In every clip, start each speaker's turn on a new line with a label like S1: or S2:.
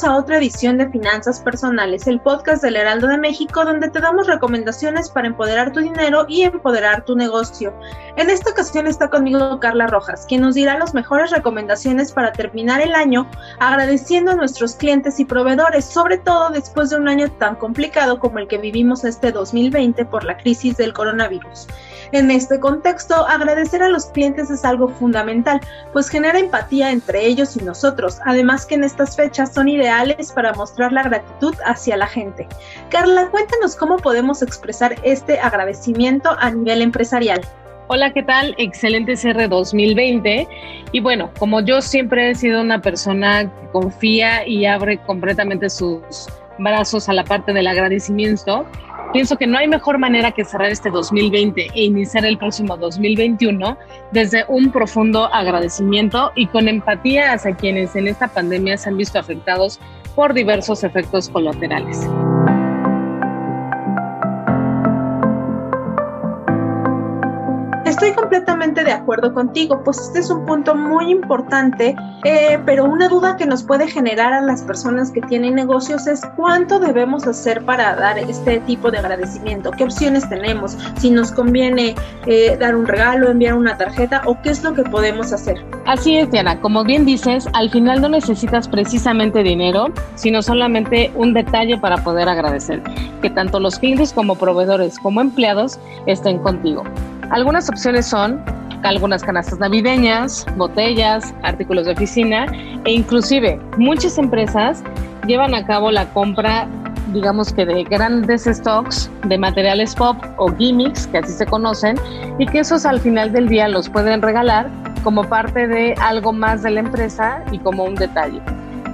S1: Bienvenidos a otra edición de Finanzas Personales, el podcast del Heraldo de México, donde te damos recomendaciones para empoderar tu dinero y empoderar tu negocio. En esta ocasión está conmigo Carla Rojas, quien nos dirá las mejores recomendaciones para terminar el año agradeciendo a nuestros clientes y proveedores, sobre todo después de un año tan complicado como el que vivimos este 2020 por la crisis del coronavirus. En este contexto, agradecer a los clientes es algo fundamental, pues genera empatía entre ellos y nosotros, además que en estas fechas son ideales para mostrar la gratitud hacia la gente. Carla, cuéntanos cómo podemos expresar este agradecimiento a nivel empresarial.
S2: Hola, ¿qué tal? Excelente cierre 2020. Y bueno, como yo siempre he sido una persona que confía y abre completamente sus brazos a la parte del agradecimiento, Pienso que no hay mejor manera que cerrar este 2020 e iniciar el próximo 2021 desde un profundo agradecimiento y con empatía hacia quienes en esta pandemia se han visto afectados por diversos efectos colaterales.
S1: Estoy completamente de acuerdo contigo, pues este es un punto muy importante, eh, pero una duda que nos puede generar a las personas que tienen negocios es cuánto debemos hacer para dar este tipo de agradecimiento, qué opciones tenemos, si nos conviene eh, dar un regalo, enviar una tarjeta o qué es lo que podemos hacer.
S2: Así es, Diana, como bien dices, al final no necesitas precisamente dinero, sino solamente un detalle para poder agradecer, que tanto los clientes como proveedores como empleados estén contigo. Algunas opciones son algunas canastas navideñas, botellas, artículos de oficina e inclusive muchas empresas llevan a cabo la compra digamos que de grandes stocks de materiales pop o gimmicks, que así se conocen, y que esos al final del día los pueden regalar como parte de algo más de la empresa y como un detalle.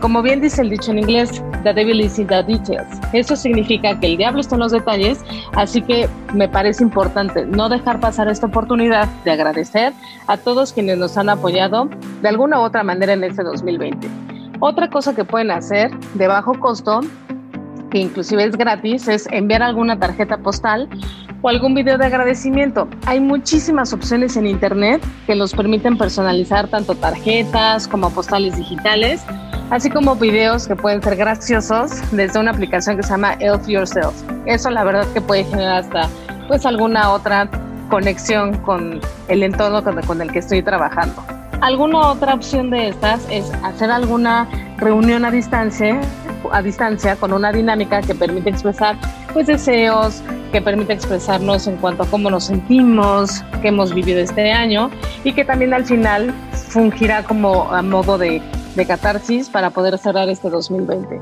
S2: Como bien dice el dicho en inglés, the devil is in the details. Eso significa que el diablo está en los detalles, así que me parece importante no dejar pasar esta oportunidad de agradecer a todos quienes nos han apoyado de alguna u otra manera en este 2020. Otra cosa que pueden hacer de bajo costo, que inclusive es gratis, es enviar alguna tarjeta postal o algún video de agradecimiento. Hay muchísimas opciones en Internet que nos permiten personalizar tanto tarjetas como postales digitales así como videos que pueden ser graciosos desde una aplicación que se llama Elf Yourself. Eso la verdad que puede generar hasta pues alguna otra conexión con el entorno con el que estoy trabajando. Alguna otra opción de estas es hacer alguna reunión a distancia, a distancia con una dinámica que permite expresar pues deseos, que permite expresarnos en cuanto a cómo nos sentimos, qué hemos vivido este año y que también al final fungirá como a modo de de catarsis para poder cerrar este 2020.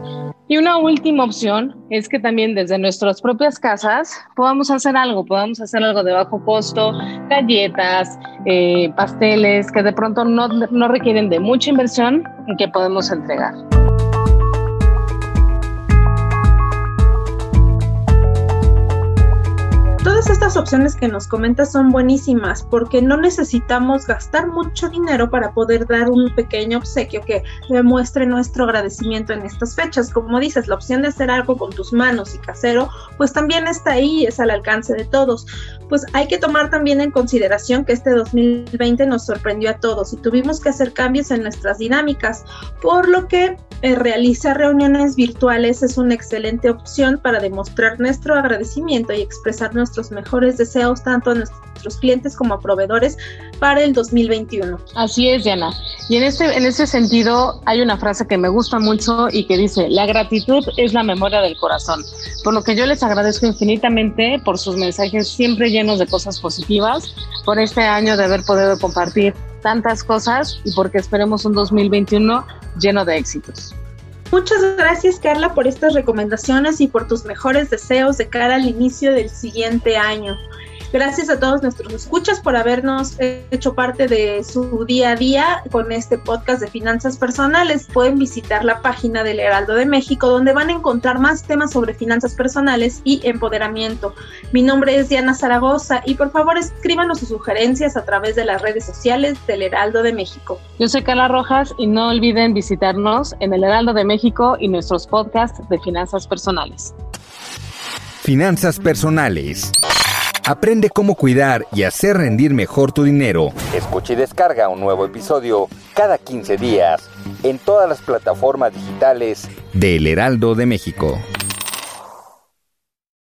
S2: Y una última opción es que también desde nuestras propias casas podamos hacer algo, podamos hacer algo de bajo costo, galletas, eh, pasteles que de pronto no, no requieren de mucha inversión y que podemos entregar.
S1: Estas opciones que nos comentas son buenísimas porque no necesitamos gastar mucho dinero para poder dar un pequeño obsequio que demuestre nuestro agradecimiento en estas fechas. Como dices, la opción de hacer algo con tus manos y casero, pues también está ahí, es al alcance de todos. Pues hay que tomar también en consideración que este 2020 nos sorprendió a todos y tuvimos que hacer cambios en nuestras dinámicas, por lo que eh, realizar reuniones virtuales es una excelente opción para demostrar nuestro agradecimiento y expresar nuestros mejores deseos tanto a nuestros clientes como a proveedores para el 2021.
S2: Así es, Diana. Y en este, en este sentido hay una frase que me gusta mucho y que dice, la gratitud es la memoria del corazón. Por lo que yo les agradezco infinitamente por sus mensajes siempre llenos de cosas positivas, por este año de haber podido compartir tantas cosas y porque esperemos un 2021 lleno de éxitos.
S1: Muchas gracias Carla por estas recomendaciones y por tus mejores deseos de cara al inicio del siguiente año. Gracias a todos nuestros escuchas por habernos hecho parte de su día a día con este podcast de finanzas personales. Pueden visitar la página del Heraldo de México donde van a encontrar más temas sobre finanzas personales y empoderamiento. Mi nombre es Diana Zaragoza y por favor escríbanos sus sugerencias a través de las redes sociales del Heraldo de México.
S2: Yo soy Carla Rojas y no olviden visitarnos en el Heraldo de México y nuestros podcasts de finanzas personales.
S3: Finanzas personales. Aprende cómo cuidar y hacer rendir mejor tu dinero. Escucha y descarga un nuevo episodio cada 15 días en todas las plataformas digitales del Heraldo de México.